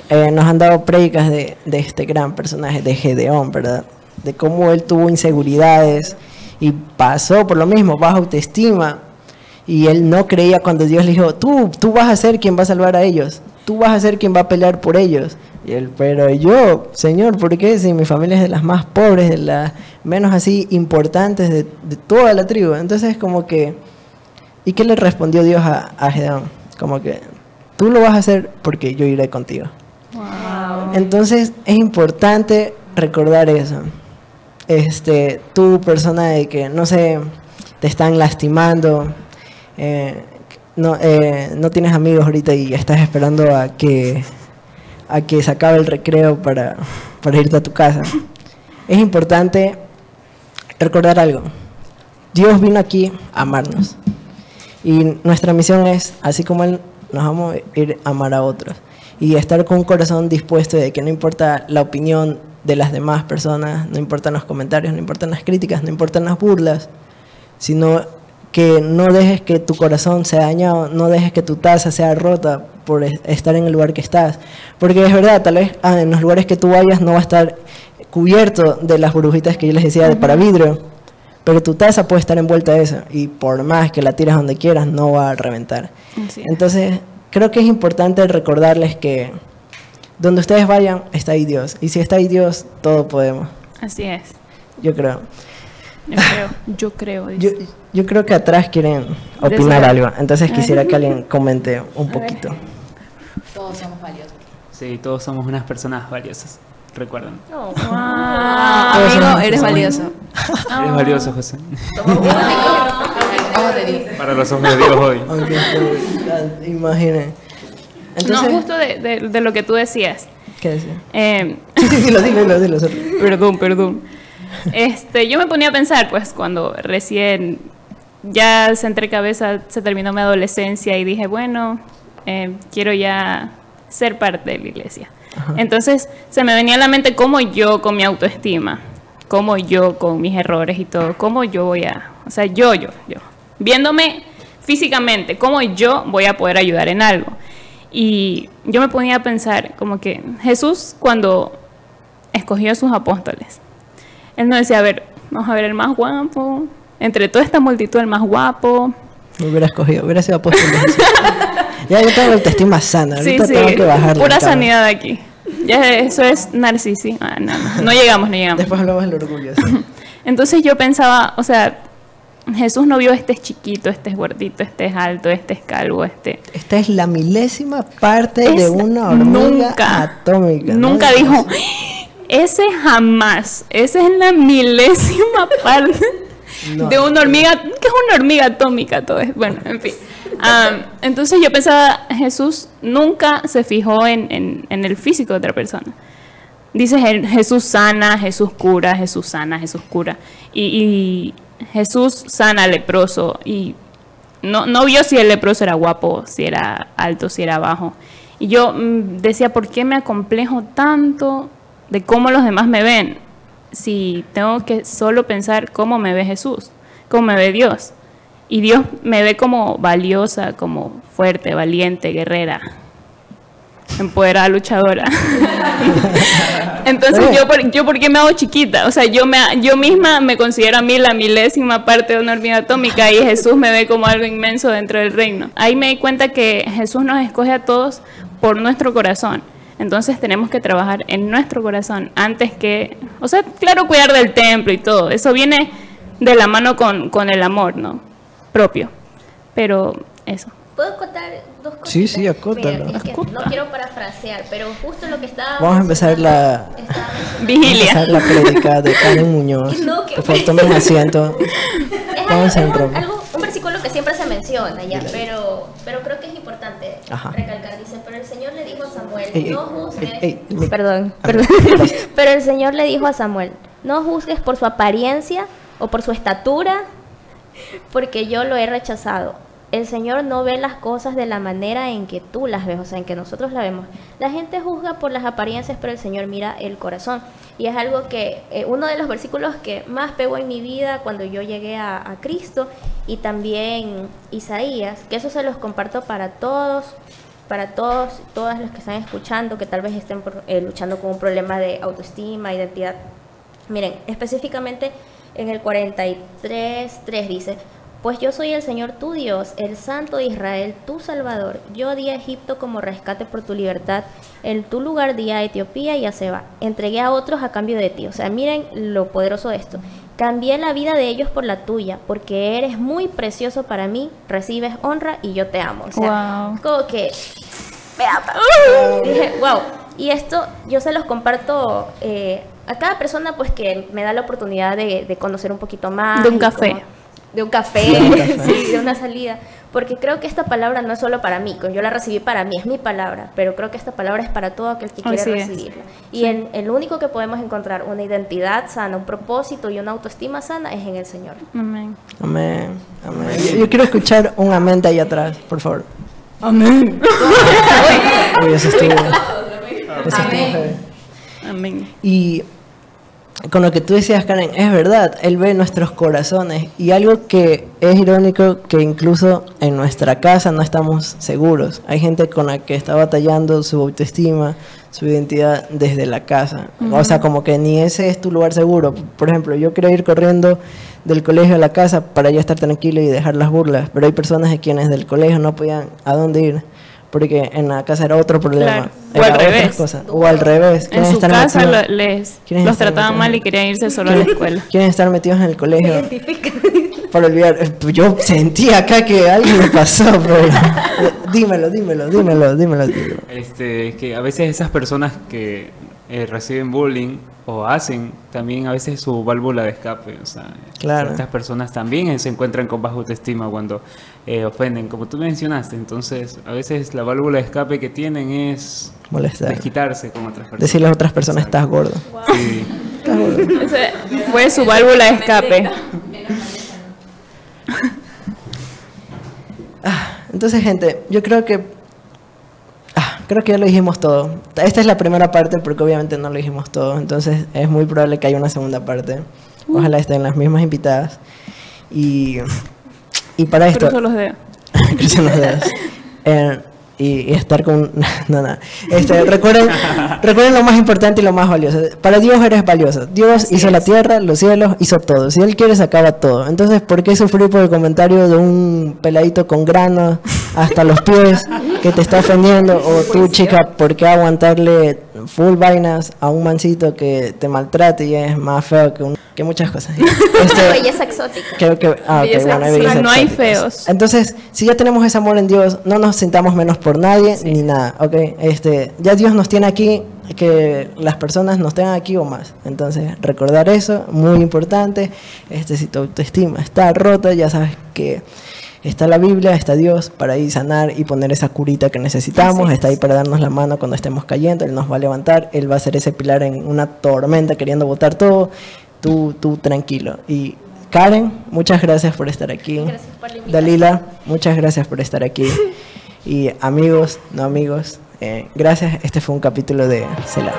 eh, nos han dado predicas de, de este gran personaje, de Gedeón, ¿verdad? De cómo él tuvo inseguridades y pasó por lo mismo, baja autoestima. Y él no creía cuando Dios le dijo, tú, tú vas a ser quien va a salvar a ellos, tú vas a ser quien va a pelear por ellos. Y él, pero yo, Señor, ¿por qué si mi familia es de las más pobres, de las menos así importantes de, de toda la tribu? Entonces como que, ¿y qué le respondió Dios a, a Gedeón? Como que, tú lo vas a hacer porque yo iré contigo. Entonces es importante recordar eso. Este, tú persona de que, no sé, te están lastimando, eh, no, eh, no tienes amigos ahorita y estás esperando a que, a que se acabe el recreo para, para irte a tu casa. Es importante recordar algo. Dios vino aquí a amarnos. Y nuestra misión es, así como Él, nos vamos a ir a amar a otros. Y estar con un corazón dispuesto de que no importa la opinión de las demás personas, no importan los comentarios, no importan las críticas, no importan las burlas, sino que no dejes que tu corazón sea dañado, no dejes que tu taza sea rota por es- estar en el lugar que estás. Porque es verdad, tal vez ah, en los lugares que tú vayas no va a estar cubierto de las burbujitas que yo les decía de para vidrio, pero tu taza puede estar envuelta de eso y por más que la tires donde quieras no va a reventar. Entonces, creo que es importante recordarles que donde ustedes vayan está ahí Dios y si está ahí Dios, todo podemos. Así es. Yo creo. Yo creo. Yo creo. Yo, yo creo que atrás quieren opinar algo, entonces quisiera que alguien comente un poquito. Todos somos valiosos. Sí, todos somos unas personas valiosas. Recuerden. Ah, Todos amigo, eres valioso. Eres valioso, José. Para los ojos de Dios hoy. Aunque imaginen. Entonces, no, justo de, de- de lo que tú decías. ¿qué decía? Eh, Sí, sí, dilo, dilo, dilo, dilo, perdón, perdón. Este, yo me ponía a pensar, pues, cuando recién ya senté cabeza, se terminó mi adolescencia y dije, bueno, eh, quiero ya ser parte de la iglesia. Entonces, se me venía a la mente cómo yo con mi autoestima, cómo yo con mis errores y todo, cómo yo voy a, o sea, yo, yo, yo, viéndome físicamente, cómo yo voy a poder ayudar en algo. Y yo me ponía a pensar como que Jesús cuando escogió a sus apóstoles, él no decía, a ver, vamos a ver el más guapo, entre toda esta multitud el más guapo. Me hubiera escogido, hubiera sido apóstol de. Ya yo tengo la autoestima sana, Sí, ahorita sí, tengo que bajarla. pura sanidad aquí. Ya eso es narcisismo. Ah, no, no, no llegamos, no llegamos. Después hablamos del orgullo. sí. Entonces yo pensaba, o sea, Jesús no vio este es chiquito, este es gordito, este es alto, este es calvo, este. Esta es la milésima parte de una hormiga nunca, atómica. ¿no? Nunca dijo, ese jamás, esa es la milésima parte No. de una hormiga, que es una hormiga atómica todo es, bueno, en fin. Entonces yo pensaba, Jesús nunca se fijó en, en- en el físico de otra persona. Dice Je- Jesús sana, Jesús cura, Jesús sana, Jesús cura. Y Jesús sana al leproso. Y no, no vio si el leproso era guapo, si era alto, si era bajo. Y yo mm, decía, ¿por qué me acomplejo tanto de cómo los demás me ven? Si tengo que solo pensar cómo me ve Jesús, cómo me ve Dios. Y Dios me ve como valiosa, como fuerte, valiente, guerrera, empoderada, luchadora. Entonces, yo por, yo por qué me hago chiquita? O sea, yo, me, yo misma me considero a mí la milésima parte de una hormiga atómica y Jesús me ve como algo inmenso dentro del reino. Ahí me di cuenta que Jesús nos escoge a todos por nuestro corazón. Entonces tenemos que trabajar en nuestro corazón antes que, o sea, claro, cuidar del templo y todo. Eso viene de la mano con, con el amor, ¿no? Propio. Pero eso. ¿Puedo contar dos cosas? Sí, sí, acótalo. es que no quiero parafrasear, pero justo lo que estaba. Vamos a empezar la, Vigilia. Vamos a empezar la prédica de Karen Muñoz. No, que- Por favor, tomen asiento. Es algo, Vamos a es entrar. algo- un versículo que siempre se menciona ya, pero, pero creo que es importante Ajá. recalcar. Dice, pero el Señor le dijo a Samuel, Ey, no juzgues. ey, ey, mi- perdón, perdón. pero el Señor le dijo a Samuel, no juzgues por su apariencia o por su estatura, porque yo lo he rechazado. El Señor no ve las cosas de la manera en que tú las ves, o sea, en que nosotros las vemos. La gente juzga por las apariencias, pero el Señor mira el corazón. Y es algo que, eh, uno de los versículos que más pegó en mi vida cuando yo llegué a, Cristo, y también Isaías, que eso se los comparto para todos, para todos, todas los que están escuchando, que tal vez estén eh, luchando con un problema de autoestima, identidad. Miren, específicamente en el 43.3 dice, pues yo soy el Señor tu Dios, el Santo de Israel, tu Salvador. Yo di a Egipto como rescate por tu libertad, en tu lugar di a Etiopía y a Seba. Entregué a otros a cambio de ti. O sea, miren lo poderoso de esto. Cambié la vida de ellos por la tuya, porque eres muy precioso para mí, recibes honra y yo te amo. O sea, Wow. como que. Dije, wow. Y esto yo se los comparto eh, a cada persona pues que me da la oportunidad de, de conocer un poquito más. De un café. como- de un café, De un café. sí, de una salida. Porque creo que esta palabra no es solo para mí, yo la recibí para mí, es mi palabra, pero creo que esta palabra es para todo aquel que quiere Así es. recibirla. Y en, el único que podemos encontrar una identidad sana, un propósito y una autoestima sana es en el Señor. Amén. Amén. Amén. Yo, yo quiero escuchar un amén de ahí atrás, por favor. Amén. Uy, eso estuvo. eso estuvo heavy. Amén. Y con lo que tú decías, Karen, es verdad, Él ve nuestros corazones. Y algo que es irónico, que incluso en nuestra casa no estamos seguros. Hay gente con la que está batallando su autoestima, su identidad desde la casa. O sea, como que ni ese es tu lugar seguro. Por ejemplo, yo quiero ir corriendo del colegio a la casa para ya estar tranquilo y dejar las burlas. Pero hay personas de quienes del colegio no podían a dónde ir. Porque en la casa era otro problema. Claro. O al revés. cosas. O al revés. En su estar casa lo- les, ¿Quieren los trataban mal y querían irse solo a la escuela. quieren estar metidos en el colegio para olvidar. Eh, Yo sentí acá que algo me pasó, pero dímelo, dímelo, dímelo, dímelo. dímelo. Este, que a veces esas personas que eh, reciben bullying o hacen también a veces su válvula de escape. O sea, Claro. estas personas también se encuentran con baja autoestima cuando eh, ofenden, como tú mencionaste. Entonces, a veces la válvula de escape que tienen es Molestar. desquitarse con otras personas. Decirle a otras personas, estás gordo. Sí. Estás gordo. Ese fue su válvula de escape. Entonces, gente, yo creo que. Creo que ya lo dijimos todo. Esta es la primera parte porque obviamente no lo dijimos todo. Entonces, es muy probable que haya una segunda parte. Ojalá estén las mismas invitadas. Y. Y para esto. Cruzo los dedos. Crucen los dedos. Eh, y, y estar con... No, no. Este, recuerden, recuerden lo más importante y lo más valioso. Para Dios eres valioso. Dios hizo la tierra, los cielos, hizo todo. Si Él quiere, se acaba todo. Entonces, ¿por qué sufrir por el comentario de un peladito con granos hasta los pies que te está ofendiendo? O tú, chica, ¿por qué aguantarle full vainas a un mancito que te maltrate y es más feo que, un- que muchas cosas? Este, Belleza exótica. Creo que. Ah, ok, Belleza bueno, hay belleza No hay feos. Entonces, si ya tenemos ese amor en Dios, no nos sintamos menos por nadie ni nada, ¿ok? Este, ya Dios nos tiene aquí, que las personas nos tengan aquí o más. Entonces, recordar eso, muy importante. Este, si tu autoestima está rota, ya sabes que está la Biblia, está Dios para ahí sanar y poner esa curita que necesitamos. Está es. ahí para darnos la mano cuando estemos cayendo. Él nos va a levantar, Él va a ser ese pilar en una tormenta queriendo botar todo. Tú, tú tranquilo. Y Karen, muchas gracias por estar aquí. Gracias por la. Dalila, muchas gracias por estar aquí. Y amigos, no amigos, eh, gracias. Este fue un capítulo de Cela.